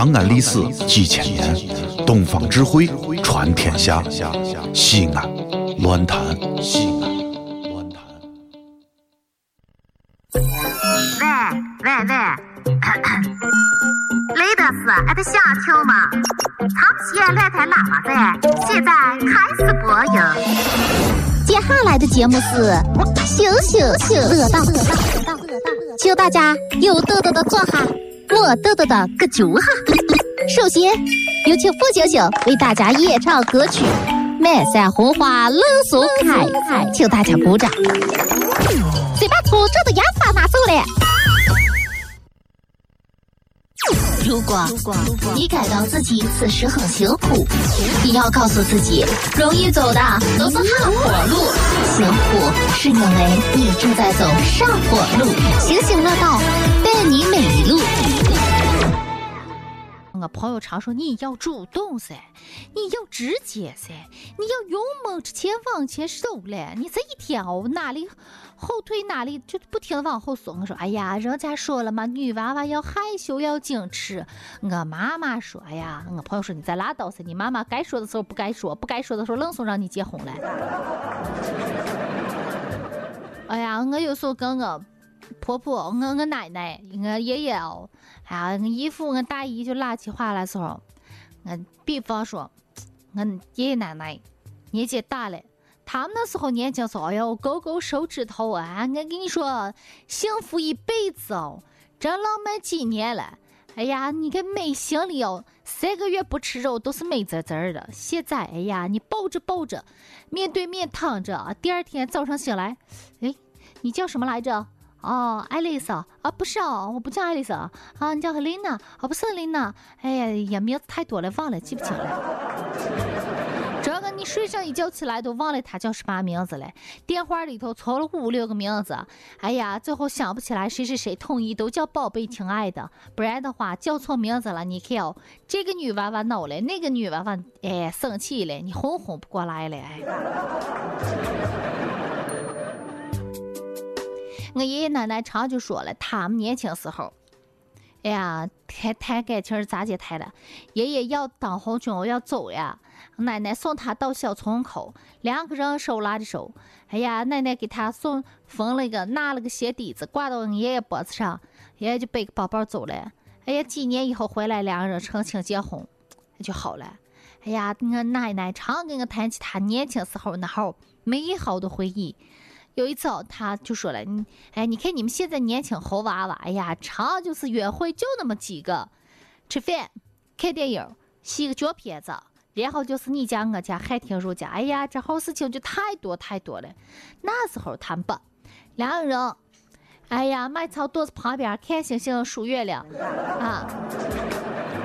长安历史几千年，东方智慧传天下。西安，乱谈西安，乱谈。喂喂喂，雷德斯，俺的小球吗？长期来台喇叭在，现在开始播音。接下来的节目是星星星乐道，请大家有豆豆的坐下，没豆豆的搁脚下。首先有请付星星为大家演唱歌曲《满山红花冷松开》，请大家鼓掌。先把粗重的牙刷拿走了。如果你感到自己此时很辛苦，你要告诉自己，容易走的都是下坡路，辛苦是因为你正在走上坡路。醒醒我朋友常说你要主动噻，你要直接噻，你要勇猛直前往前走嘞。你这一天哦，哪里后退哪里就不停的往后缩。我说，哎呀，人家说了嘛，女娃娃要害羞要矜持。我妈妈说，哎呀，我朋友说你再拉倒噻，你妈妈该说的时候不该说，不该说的时候愣说让你结婚了。哎呀，我有时候跟我婆婆、我我奶奶、我爷爷哦。哎呀，我姨父、我大姨就拉起话来时候，我比方说，我爷爷奶奶年纪大了，他们那时候年轻时候，哎呦，勾勾手指头啊！我跟你说，幸福一辈子哦，这浪漫几年了。哎呀，你看没心里哦，三个月不吃肉都是美滋滋的。现在，哎呀，你抱着抱着，面对面躺着，第二天早上醒来，哎，你叫什么来着？哦，爱丽丝啊，不是哦，我不叫爱丽丝啊，你叫 Helena 啊，不是 Helena，哎呀呀，名字太多了，忘了，记不清了。这个你睡上一觉起来都忘了他叫什么名字了，电话里头凑了五六个名字，哎呀，最后想不起来谁是谁，统一都叫宝贝、亲爱的，不然的话叫错名字了，你看哦，这个女娃娃恼了，那个女娃娃哎生气了，你哄哄不过来了，哎。我爷爷奶奶常就说了，他们年轻时候，哎呀，谈谈感情咋接谈的？爷爷要当红军要走呀，奶奶送他到小村口，两个人手拉着手，哎呀，奶奶给他送缝了一个拿了个鞋底子挂到爷爷脖子上，爷爷就背个包包走了。哎呀，几年以后回来，两个人成亲结婚，就好了。哎呀，我奶奶常跟我谈起他年轻时候那好美好的回忆。有一次哦，他就说了，你哎，你看你们现在年轻猴娃娃，哎呀，常就是约会就那么几个，吃饭、看电影、洗个脚片子，然后就是你家我家海听如家，哎呀，这好事情就太多太多了。那时候他们不，两个人，哎呀，买草垛子旁边看星星数月亮啊，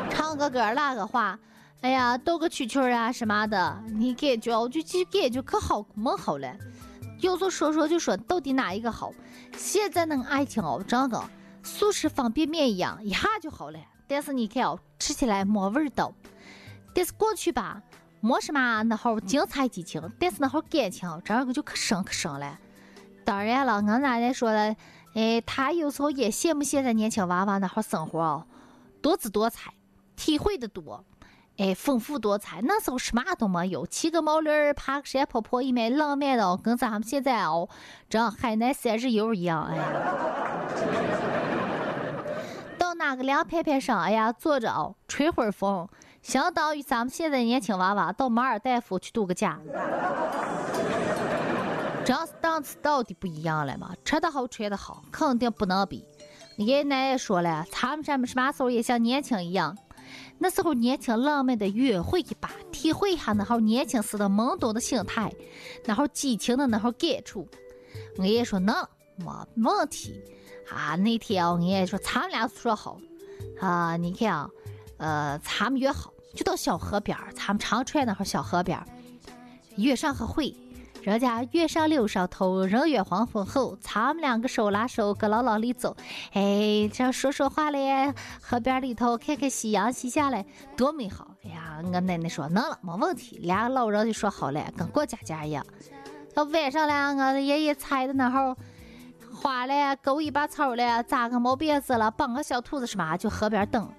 唱个歌拉个话，哎呀，逗个蛐蛐啊什么的，你感觉我就就感觉可好可好了。有时候说说就说到底哪一个好？现在那个爱情哦，真的速食方便面一样，一下就好了。但是你看哦，吃起来没味道。但是过去吧，没什么那号精彩激情，但是那号感情真个就可深可深了。当然了，我奶奶说了，哎，她有时候也羡慕现在年轻娃娃那号生活哦，多姿多彩，体会的多。哎，丰富多彩，那时候什么都没有，骑个毛驴儿爬个山坡坡，一面浪漫的，跟咱们现在哦，这海南三日游一样。哎呀，到哪个凉片片上，哎呀，坐着哦，吹会儿风，相当于咱们现在年轻娃娃到马尔代夫去度个假。这是档次到底不一样了嘛？吃得好，穿得好，肯定不能比。爷爷奶奶说了，他们什么什么时候也像年轻一样。那时候年轻浪漫的约会一把，体会一下那会年轻时的懵懂的心态，那会激情的那会感触。我爷说能，没问题。啊，那天我爷说咱们俩说好，啊，你看啊，呃，咱们约好就到小河边儿咱们长川那会小河边儿约上个会。人家月上柳梢头，人约黄昏后，咱们两个手拉手搁牢牢里走，哎，这说说话嘞，河边里头看看夕阳西下嘞，多美好！哎呀，我奶奶说能了，没问题，俩老人就说好了，跟过家家一样。到晚上了，我爷爷猜的那会花了，勾一把草了，扎个毛辫子了，绑个小兔子什么，就河边等，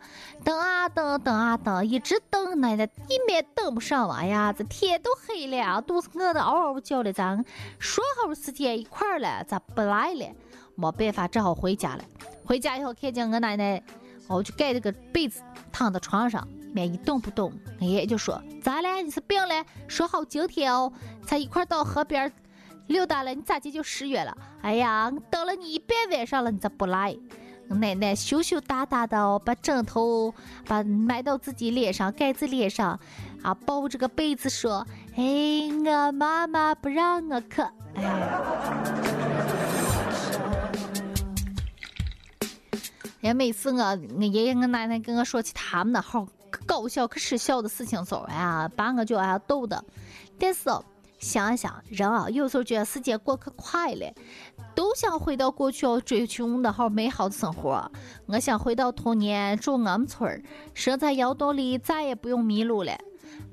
等啊等，等啊等，一直等，奶奶一面等不上哎呀，这天都黑了，肚子饿得嗷嗷叫的，咱说好时间一块儿了，咋不来了？没办法，只好回家了。回家以后，看见我奶奶，我就盖着个被子躺在床上，面一动不动。我爷爷就说：“咋了？你是病了？说好今天哦，才一块到河边溜达了，你咋的就失约了？哎呀，等了你一半晚上了，你咋不来？”奶奶羞羞答答的，把枕头把埋到自己脸上，盖在脸上，啊，抱着个被子说：“哎，我妈妈不让我去。”哎。也每次我我爷爷我奶奶跟我说起他们那号搞笑可失笑的事情时候，哎呀，把我就哎逗的。但是想一想，人啊，有时候觉得时间过可快了，都想回到过去追求那好美好的生活。我想回到童年，住我们村儿，生在窑洞里，再也不用迷路了。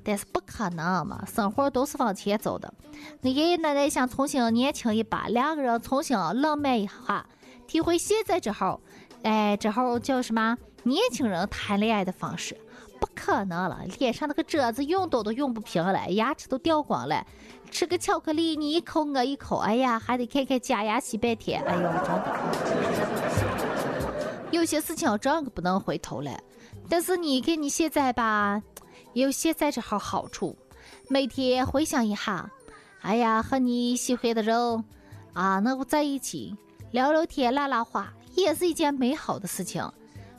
但是不可能嘛，生活都是往前走的。我爷爷奶奶想重新年轻一把，两个人重新浪漫一下，体会现在这好。哎，这号叫什么？年轻人谈恋爱的方式，不可能了。脸上那个褶子用都都用不平了，牙齿都掉光了。吃个巧克力，你一口我一口，哎呀，还得看看假牙洗半天。哎呦，真。有些事情真的不能回头了。但是你看你现在吧，有现在这号好处，每天回想一下，哎呀，和你喜欢的人啊，能够在一起聊聊天、拉拉话。也是一件美好的事情，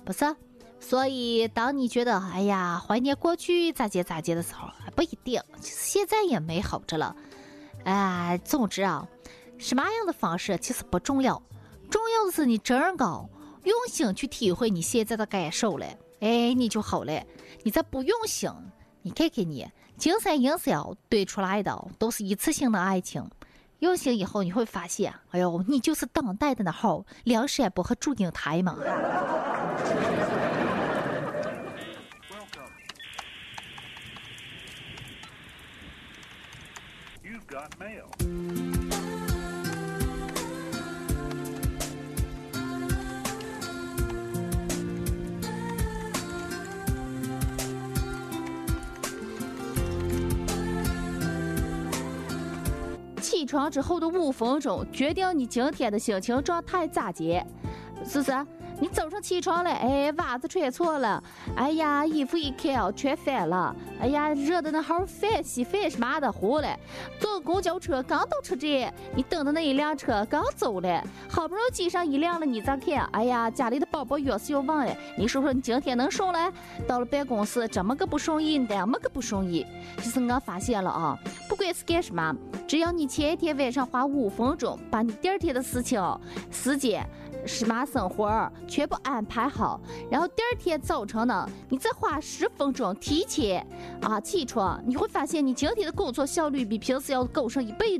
不是？所以，当你觉得哎呀怀念过去咋接咋接的时候，不一定，其实现在也美好着了。哎，总之啊，什么样的方式其实不重要，重要的是你真高用心去体会你现在的感受了，哎，你就好了。你再不用心，你看看你，金山银山堆出来的都是一次性的爱情。用心以后，你会发现，哎呦，你就是当代的那号梁山伯和祝英台嘛。起床之后的五分钟，决定你今天的心情状态咋接，是不是？你早上起床了，哎，袜子穿错了，哎呀，衣服一看全反了，哎呀，热的那好饭稀饭是嘛的糊了。坐公交车刚到车站，你等的那一辆车刚走了，好不容易挤上一辆了，你咋看？哎呀，家里的宝宝钥匙又忘了，你说说你今天能顺了？到了办公室怎么个不顺意，那么个不顺意。其实我发现了啊，不管是干什么，只要你前一天晚上花五分钟，把你第二天的事情时间。是嘛生活全部安排好，然后第二天早晨呢，你再花十分钟提前啊起床，你会发现你今天的工作效率比平时要高上一倍，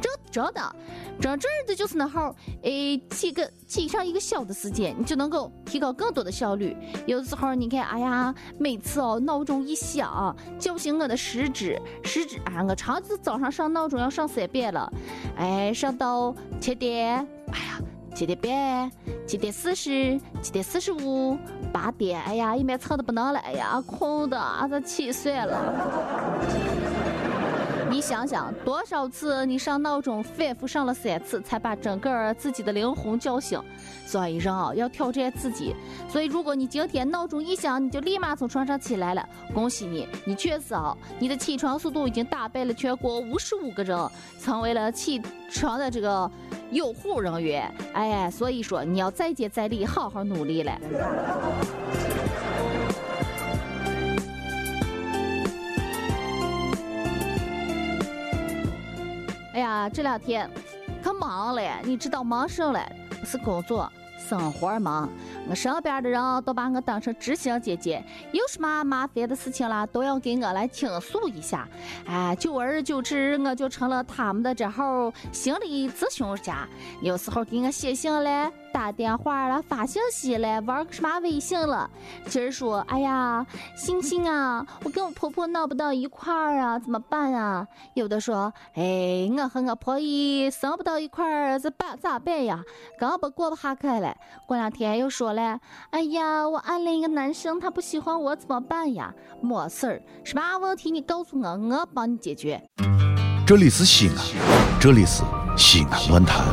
真真的，真正的就是那好，诶，几个挤上一个小的时间，你就能够提高更多的效率。有的时候你看，哎呀，每次哦闹钟一响，叫醒我的食指，食指啊，我长期早上上闹钟要上三遍了，哎，上到七点，哎呀。七点半，七点四十，七点四十五，八点，哎呀，一面唱的不能了，哎呀，困的啊，都气睡了。你想想，多少次你上闹钟，反复上了三次，才把整个自己的灵魂叫醒。所以人啊，要挑战自己。所以，如果你今天闹钟一响，你就立马从床上起来了，恭喜你，你确实啊，你的起床速度已经打败了全国五十五个人，成为了起床的这个有户人员。哎，所以说你要再接再厉，好好努力了。哎呀，这两天可忙了，你知道忙什么了？是工作，生活忙。我身边的人都把我当成知心姐姐，有什么麻烦的事情啦，都要给我来倾诉一下。哎，久而久之，我就成了他们的这号心理咨询家。有时候给我写信嘞。打电话了，发信息了，玩个什么微信了。今儿说，哎呀，星星啊，我跟我婆婆闹不到一块儿啊，怎么办啊？有的说，哎，我和我婆姨生不到一块儿，这办咋办呀？根本过不下去了。过两天又说了，哎呀，我暗恋一个男生，他不喜欢我，怎么办呀？没事儿，什么问题你告诉我，我帮你解决。这里是西安，这里是西安论坛。